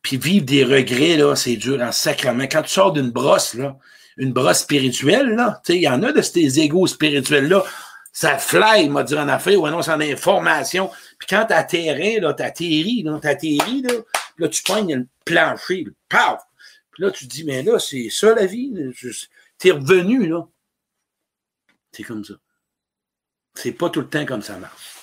Puis vivre des regrets, là, c'est dur en sacrement. Quand tu sors d'une brosse, là, une brosse spirituelle, là, il y en a de ces égaux spirituels-là, ça fly, m'a dit en affaire, ou non, c'est en information. Puis quand t'atterris, là, t'atterris, là, t'atterris, là, là, tu pognes le plancher, le paf! Puis là, tu te dis, mais là, c'est ça la vie. T'es revenu, là. C'est comme ça. C'est pas tout le temps comme ça marche.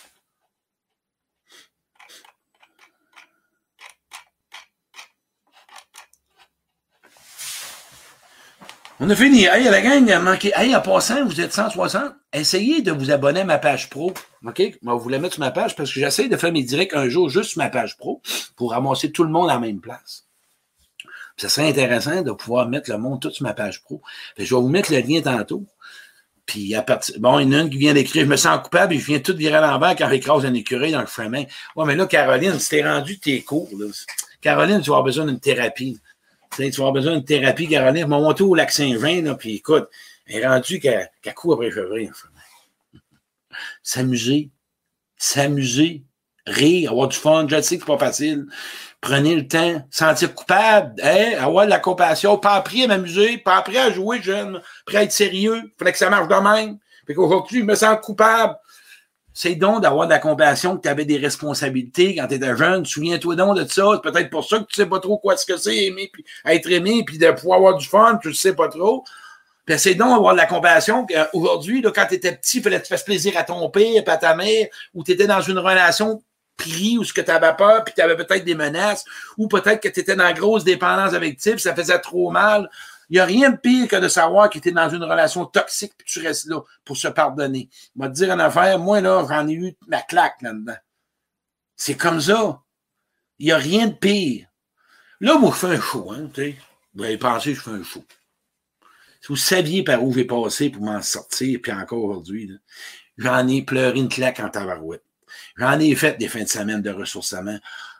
On a fini. Hey, la gang a manqué. Hey, en passant, vous êtes 160. Essayez de vous abonner à ma page pro. OK? Moi, vous la mettre sur ma page parce que j'essaie de faire mes directs un jour juste sur ma page pro pour ramasser tout le monde à la même place. ça serait intéressant de pouvoir mettre le monde tout sur ma page pro. je vais vous mettre le lien tantôt. Puis à partir. Bon, il y en a une qui vient d'écrire Je me sens coupable et je viens tout virer à l'envers quand j'écrase un écureuil dans le chemin. Ouais, mais là, Caroline, si t'es rendu tes cours, Caroline, tu vas avoir besoin d'une thérapie tu vas avoir besoin de thérapie, Caroline. Mon monté au lac Saint-Jean, puis écoute, elle est rendue qu'elle qu court après chevreuil. S'amuser, s'amuser, rire, avoir du fun. Je sais que c'est pas facile. Prenez le temps, sentir coupable, hein, avoir de la compassion, pas appris à m'amuser, pas appris à jouer jeune, prêt à être sérieux. Fallait que ça marche de même. Fait qu'aujourd'hui, je me sens coupable. C'est donc d'avoir de la compassion que tu avais des responsabilités quand tu étais jeune. Souviens-toi donc de ça. C'est peut-être pour ça que tu sais pas trop quoi ce que c'est aimer, puis être aimé, puis de pouvoir avoir du fun, tu ne sais pas trop. Puis c'est donc d'avoir de la compassion qu'aujourd'hui, quand tu étais petit, il fallait que tu fasses plaisir à ton père, à ta mère, ou tu étais dans une relation pris ou ce que tu avais peur, puis tu avais peut-être des menaces, ou peut-être que tu étais dans grosse dépendance avec type, ça faisait trop mal. Il n'y a rien de pire que de savoir qu'il était dans une relation toxique puis tu restes là pour se pardonner. Je vais te dire une affaire, moi, là, j'en ai eu ma claque là-dedans. C'est comme ça. Il n'y a rien de pire. Là, moi, je fais un show, hein, tu. Vous avez pensé que je fais un show. Si vous saviez par où j'ai passé pour m'en sortir, puis encore aujourd'hui, j'en ai pleuré une claque en tabarouette. J'en ai fait des fins de semaine de ressourcement.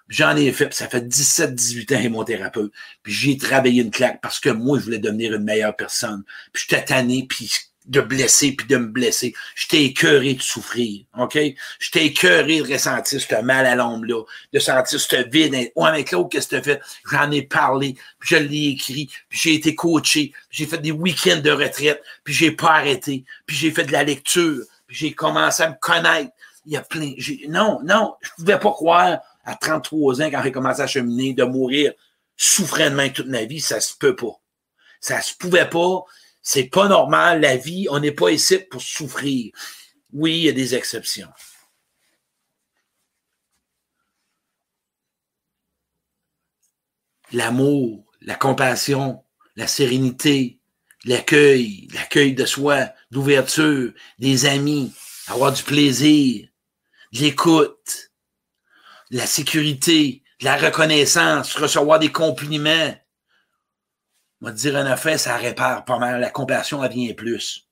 J'en ai fait, ça fait 17, 18 ans, et mon thérapeute. Puis j'ai travaillé une claque parce que moi, je voulais devenir une meilleure personne. Puis j'étais tanné, puis de blesser, puis de me blesser. J'étais écœuré de souffrir, OK? J'étais écœuré de ressentir ce mal à l'ombre-là, de sentir ce vide. Ouais, mais Claude, qu'est-ce que tu fait? J'en ai parlé, puis je l'ai écrit, puis j'ai été coaché, puis j'ai fait des week-ends de retraite, puis j'ai pas arrêté, puis j'ai fait de la lecture, puis j'ai commencé à me connaître. Il y a plein... Non, non, je pouvais pas croire à 33 ans, quand j'ai commencé à cheminer, de mourir souffrant toute ma vie, ça se peut pas. Ça se pouvait pas. C'est pas normal, la vie, on n'est pas ici pour souffrir. Oui, il y a des exceptions. L'amour, la compassion, la sérénité, l'accueil, l'accueil de soi, l'ouverture, des amis, avoir du plaisir, l'écoute, la sécurité, la reconnaissance, recevoir des compliments, va te dire un affaire, ça répare pas mal. La compassion, elle vient plus.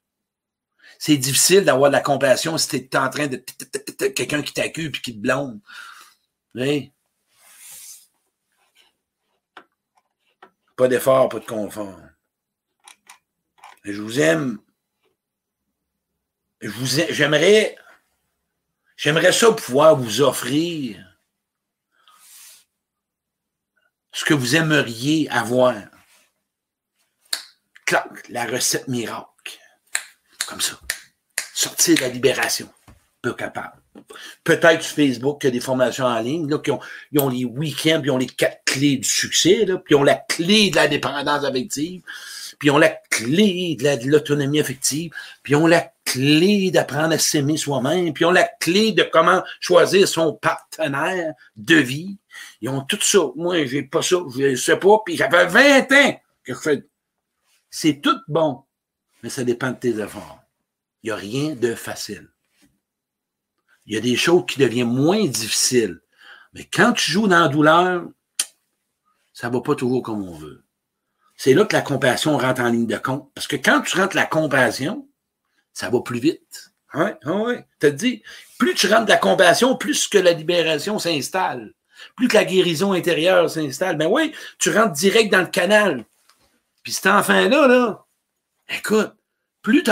C'est difficile d'avoir de la compassion si tu es en train de quelqu'un qui t'accuse puis qui te blonde. Oui. Pas d'effort, pas de confort. Je vous aime. J'aimerais j'aimerais ça pouvoir vous offrir ce que vous aimeriez avoir la recette miracle. Comme ça. Sortir de la libération. Peu capable. Peut-être sur Facebook qu'il y a des formations en ligne, là, qui ont, ils ont les week-ends, puis ils ont les quatre clés du succès, là, puis ils ont la clé de la dépendance affective, puis ils ont la clé de l'autonomie affective, puis ils ont la clé d'apprendre à s'aimer soi-même, puis ils ont la clé de comment choisir son partenaire de vie. Ils ont tout ça. Moi, j'ai pas ça, je sais pas, puis ça fait 20 ans que je fais c'est tout bon, mais ça dépend de tes efforts. Il n'y a rien de facile. Il y a des choses qui deviennent moins difficiles. Mais quand tu joues dans la douleur, ça ne va pas toujours comme on veut. C'est là que la compassion rentre en ligne de compte. Parce que quand tu rentres la compassion, ça va plus vite. Oui, oui. Tu te dit, plus tu rentres la compassion, plus que la libération s'installe. Plus que la guérison intérieure s'installe. Ben oui, tu rentres direct dans le canal. Puis cet enfant-là, là, écoute, plus,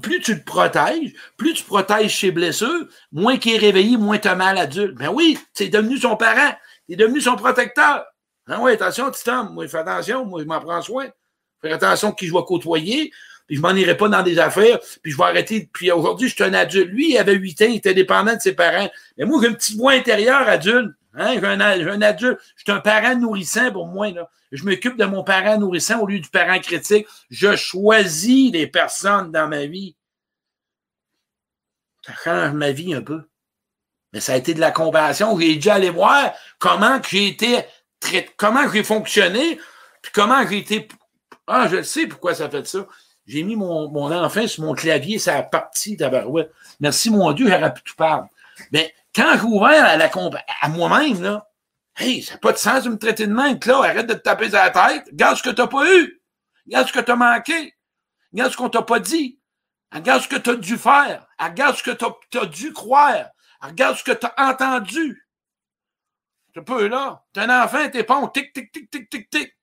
plus, tu le protèges, plus tu protèges ses blessures, moins qu'il est réveillé, moins tu as mal adulte. Ben oui, c'est devenu son parent, c'est devenu son protecteur. Ah oui, attention, petit homme, moi, fais attention, moi, je m'en prends soin. Fais attention qui je vais côtoyer, puis je m'en irai pas dans des affaires, puis je vais arrêter. Puis aujourd'hui, je suis un adulte. Lui, il avait 8 ans, il était dépendant de ses parents. Mais moi, j'ai un petit voix intérieur adulte. Hein? J'ai un, adulte. Je suis un parent nourrissant pour moi. Là. Je m'occupe de mon parent nourrissant au lieu du parent critique. Je choisis les personnes dans ma vie. Ça change ma vie un peu. Mais ça a été de la compassion. J'ai dû aller voir comment j'ai été comment j'ai fonctionné, puis comment j'ai été. Ah, je sais pourquoi ça fait ça. J'ai mis mon, mon enfant sur mon clavier, ça a parti d'Abarouette. Merci mon Dieu, j'aurais pu tout parler. Mais quand j'ai ouvert à, la, à moi-même, là, hey, ça n'a pas de sens de me traiter de même, là, arrête de te taper sur la tête, regarde ce que tu n'as pas eu, regarde ce que tu as manqué, regarde ce qu'on t'a pas dit, regarde ce que tu as dû faire, regarde ce que tu as, dû croire, regarde ce que tu as entendu. Tu peux, là, t'es un enfant, t'es pas, on tic, tic, tic, tic, tic, tic.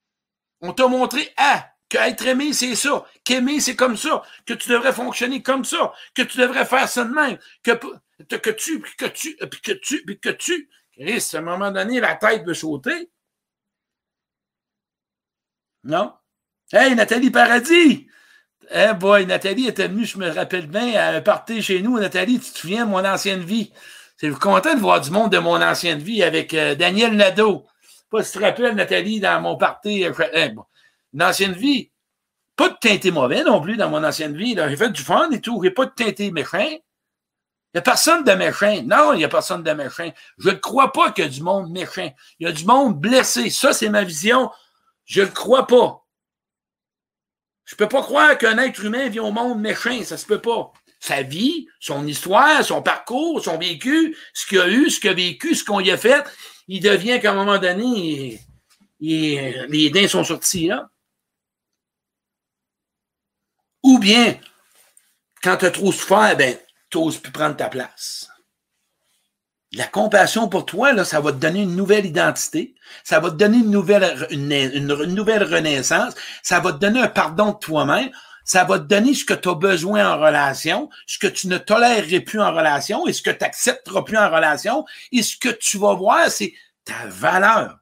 On t'a montré, ah, qu'être aimé, c'est ça, qu'aimer, c'est comme ça, que tu devrais fonctionner comme ça, que tu devrais faire ça de même, que que tu, puis que tu, puis que tu, puis que tu. Chris, à un moment donné, la tête veut sauter. Non? Hey, Nathalie Paradis! Eh boy, Nathalie était venue, je me rappelle bien, à un party chez nous. Nathalie, tu te souviens de mon ancienne vie? C'est content de voir du monde de mon ancienne vie avec euh, Daniel Nadeau. Pas si tu te rappelles, Nathalie, dans mon party. Euh, eh, une ancienne vie. Pas de teinté mauvais non plus dans mon ancienne vie. J'ai fait du fun et tout. J'ai pas de teinté méchant. Il n'y a personne de méchant. Non, il n'y a personne de méchant. Je ne crois pas qu'il y a du monde méchant. Il y a du monde blessé. Ça, c'est ma vision. Je ne crois pas. Je ne peux pas croire qu'un être humain vit au monde méchant. Ça ne se peut pas. Sa vie, son histoire, son parcours, son vécu, ce qu'il a eu, ce qu'il a vécu, ce qu'on y a fait, il devient qu'à un moment donné, les dents sont sortis là. Ou bien, quand tu as trop souffert, ben, tu n'oses plus prendre ta place. La compassion pour toi, là, ça va te donner une nouvelle identité, ça va te donner une nouvelle, une, une nouvelle renaissance, ça va te donner un pardon de toi-même, ça va te donner ce que tu as besoin en relation, ce que tu ne tolérerais plus en relation et ce que tu n'accepteras plus en relation. Et ce que tu vas voir, c'est ta valeur.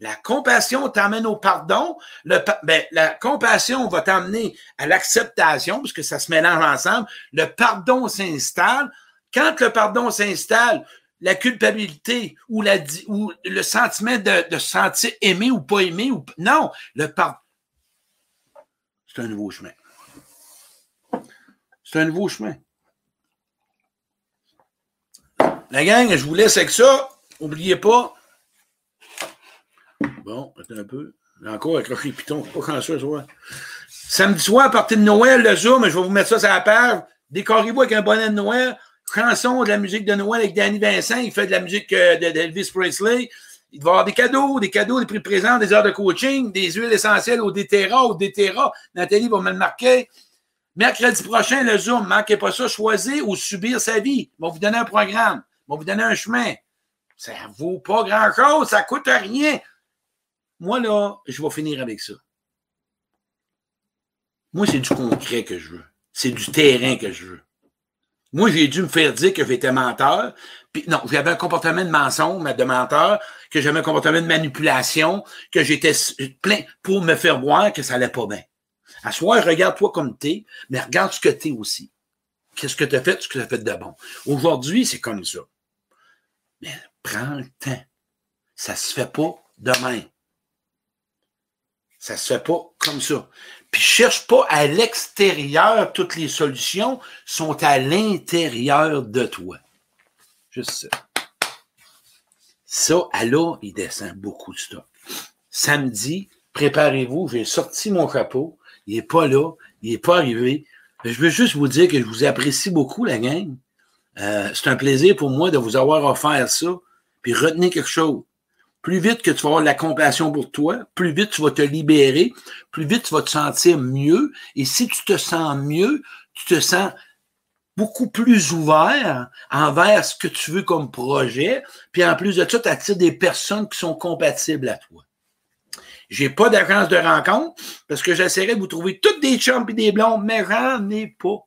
La compassion t'amène au pardon. Ben, la compassion va t'amener à l'acceptation, puisque ça se mélange ensemble. Le pardon s'installe. Quand le pardon s'installe, la culpabilité ou, le sentiment de, de se sentir aimé ou pas aimé, ou, non, le pardon. C'est un nouveau chemin. C'est un nouveau chemin. La gang, je vous laisse avec ça. N'oubliez pas, Bon, attends un peu. Encore accroché piton. Pas quand ça, soit. Samedi soir, à partir de Noël, le Zoom, je vais vous mettre ça sur la page. Décorez-vous avec un bonnet de Noël. Chanson de la musique de Noël avec Danny Vincent. Il fait de la musique euh, d'Elvis Presley. Il va y avoir des cadeaux, des cadeaux, des prix présents, des heures de coaching, des huiles essentielles au DTRA, au DTRA. Nathalie va me le marquer. Mercredi prochain, le Zoom, manquez pas ça, choisir ou subir sa vie. Il va vous donner un programme, il va vous donner un chemin. Ça vaut pas grand-chose, ça ne coûte rien. Moi, là, je vais finir avec ça. Moi, c'est du concret que je veux. C'est du terrain que je veux. Moi, j'ai dû me faire dire que j'étais menteur. Puis non, j'avais un comportement de mensonge, de menteur, que j'avais un comportement de manipulation, que j'étais plein pour me faire voir que ça allait pas bien. À soi, regarde-toi comme t'es, mais regarde ce que t'es aussi. Qu'est-ce que tu as fait, ce que tu as fait de bon. Aujourd'hui, c'est comme ça. Mais prends le temps. Ça se fait pas demain. Ça se fait pas comme ça. Puis cherche pas à l'extérieur, toutes les solutions sont à l'intérieur de toi. Juste ça. Ça, à là, il descend beaucoup de stock. Samedi, préparez-vous, j'ai sorti mon chapeau. Il n'est pas là, il n'est pas arrivé. Je veux juste vous dire que je vous apprécie beaucoup, la gang. Euh, c'est un plaisir pour moi de vous avoir offert ça. Puis retenez quelque chose plus vite que tu vas avoir de la compassion pour toi, plus vite tu vas te libérer, plus vite tu vas te sentir mieux. Et si tu te sens mieux, tu te sens beaucoup plus ouvert envers ce que tu veux comme projet. Puis en plus de ça, tu attires des personnes qui sont compatibles à toi. J'ai pas d'agence de rencontre parce que j'essaierai de vous trouver toutes des chums et des blondes, mais j'en ai pas.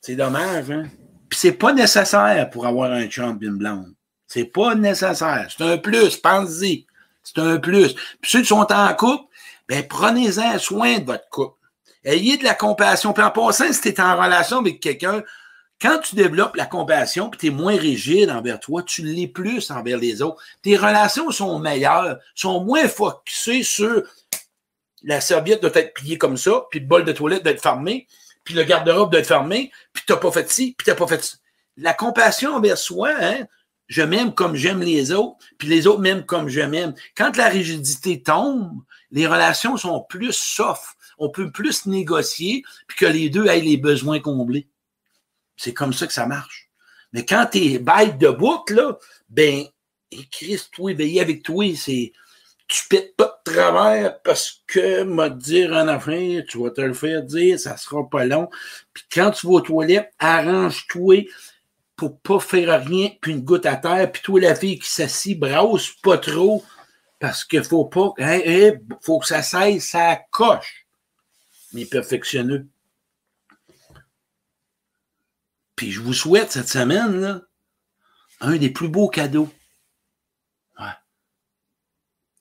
C'est dommage, hein? Puis c'est pas nécessaire pour avoir un chum et une blonde. C'est pas nécessaire. C'est un plus, pensez-y. C'est un plus. Puis ceux qui sont en couple, ben prenez-en soin de votre couple. Ayez de la compassion. Puis en passant, si tu es en relation avec quelqu'un, quand tu développes la compassion, puis tu es moins rigide envers toi, tu l'es plus envers les autres. Tes relations sont meilleures, sont moins focusées sur la serviette doit être pliée comme ça, puis le bol de toilette doit être fermé, puis le garde-robe doit être fermé, puis tu n'as pas fait ci, puis tu n'as pas fait ça. La compassion envers soi, hein, je m'aime comme j'aime les autres, puis les autres m'aiment comme je m'aime. Quand la rigidité tombe, les relations sont plus soft. On peut plus négocier, puis que les deux aient les besoins comblés. C'est comme ça que ça marche. Mais quand tu es bête de bout, là, ben, Christ, toi, veiller avec toi, c'est tu pètes pas de travers parce que m'a dire en affaire, tu vas te le faire dire, ça sera pas long. Puis quand tu vas aux toilettes, arrange-toi pour pas faire rien, puis une goutte à terre, puis toi, la fille qui s'assit, brasse pas trop, parce qu'il faut pas, hein, faut que ça cesse, ça coche. Mais perfectionneux. Puis je vous souhaite cette semaine, un des plus beaux cadeaux.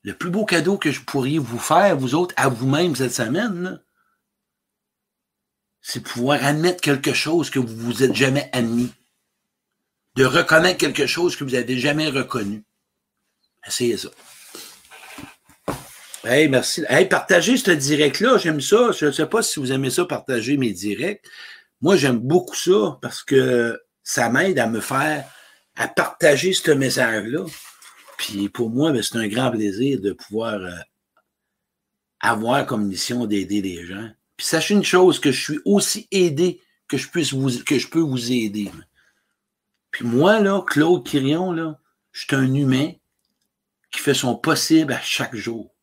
Le plus beau cadeau que je pourrais vous faire, vous autres, à vous-même cette semaine, c'est pouvoir admettre quelque chose que vous vous êtes jamais admis de reconnaître quelque chose que vous n'avez jamais reconnu. Essayez ça. Hey, merci. Hey, partagez ce direct-là, j'aime ça. Je ne sais pas si vous aimez ça, partager mes directs. Moi, j'aime beaucoup ça parce que ça m'aide à me faire, à partager ce message-là. Puis pour moi, ben, c'est un grand plaisir de pouvoir euh, avoir comme mission d'aider les gens. Puis sachez une chose, que je suis aussi aidé que je, puisse que je peux vous aider. Puis moi, là, Claude Quirion, là, je suis un humain qui fait son possible à chaque jour,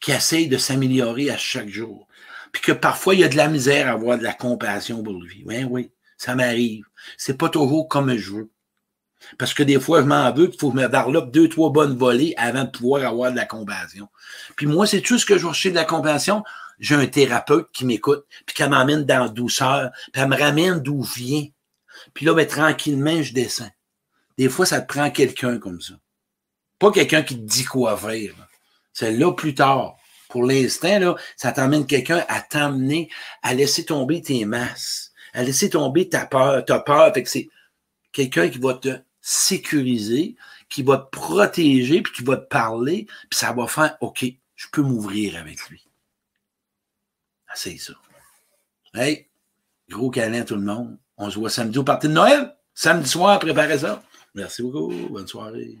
qui essaye de s'améliorer à chaque jour. Puis que parfois, il y a de la misère à avoir de la compassion pour lui. Oui, oui, ça m'arrive. C'est pas toujours comme je veux. Parce que des fois, je m'en veux, il faut me développe deux, trois bonnes volées avant de pouvoir avoir de la compassion. Puis moi, c'est tout ce que je recherche de la compassion? J'ai un thérapeute qui m'écoute, puis qui m'amène dans la douceur, puis elle me ramène d'où je viens. Puis là, ben, tranquillement, je descends. Des fois, ça te prend quelqu'un comme ça. Pas quelqu'un qui te dit quoi faire. C'est là plus tard. Pour l'instant, là, ça t'amène quelqu'un à t'amener à laisser tomber tes masses, à laisser tomber ta peur, ta peur. Fait que c'est quelqu'un qui va te sécuriser, qui va te protéger, puis qui va te parler, puis ça va faire OK, je peux m'ouvrir avec lui. Ah, c'est ça. Hey, gros câlin tout le monde. On se voit samedi au parti de Noël. Samedi soir, préparez ça. Merci beaucoup. Bonne soirée.